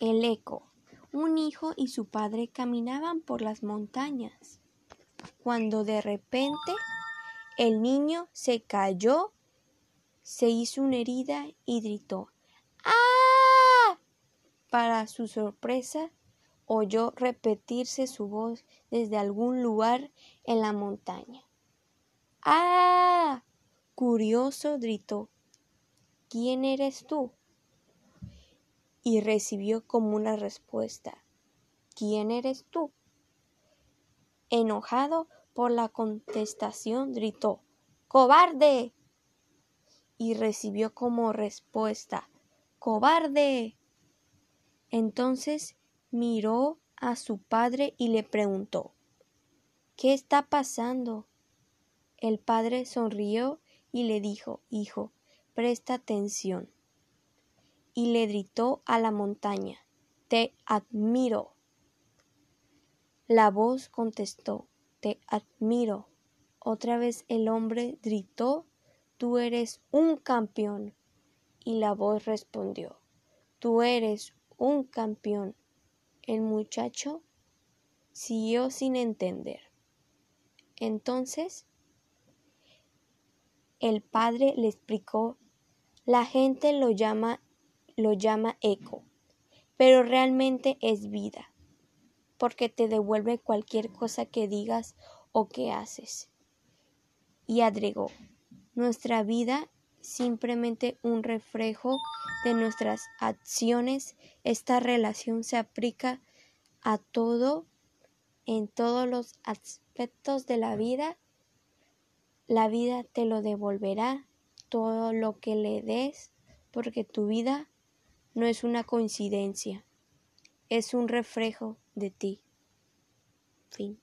El eco. Un hijo y su padre caminaban por las montañas, cuando de repente el niño se cayó, se hizo una herida y gritó ¡Ah! Para su sorpresa, oyó repetirse su voz desde algún lugar en la montaña. ¡Ah! Curioso gritó ¿Quién eres tú? Y recibió como una respuesta ¿Quién eres tú? Enojado por la contestación, gritó ¡Cobarde! y recibió como respuesta ¡Cobarde! Entonces miró a su padre y le preguntó ¿Qué está pasando? El padre sonrió y le dijo Hijo, presta atención y le gritó a la montaña Te admiro. La voz contestó Te admiro. Otra vez el hombre gritó Tú eres un campeón. Y la voz respondió Tú eres un campeón. El muchacho siguió sin entender. Entonces el padre le explicó la gente lo llama lo llama eco, pero realmente es vida, porque te devuelve cualquier cosa que digas o que haces. Y agregó, nuestra vida simplemente un reflejo de nuestras acciones. Esta relación se aplica a todo, en todos los aspectos de la vida. La vida te lo devolverá todo lo que le des, porque tu vida no es una coincidencia, es un reflejo de ti. Fin.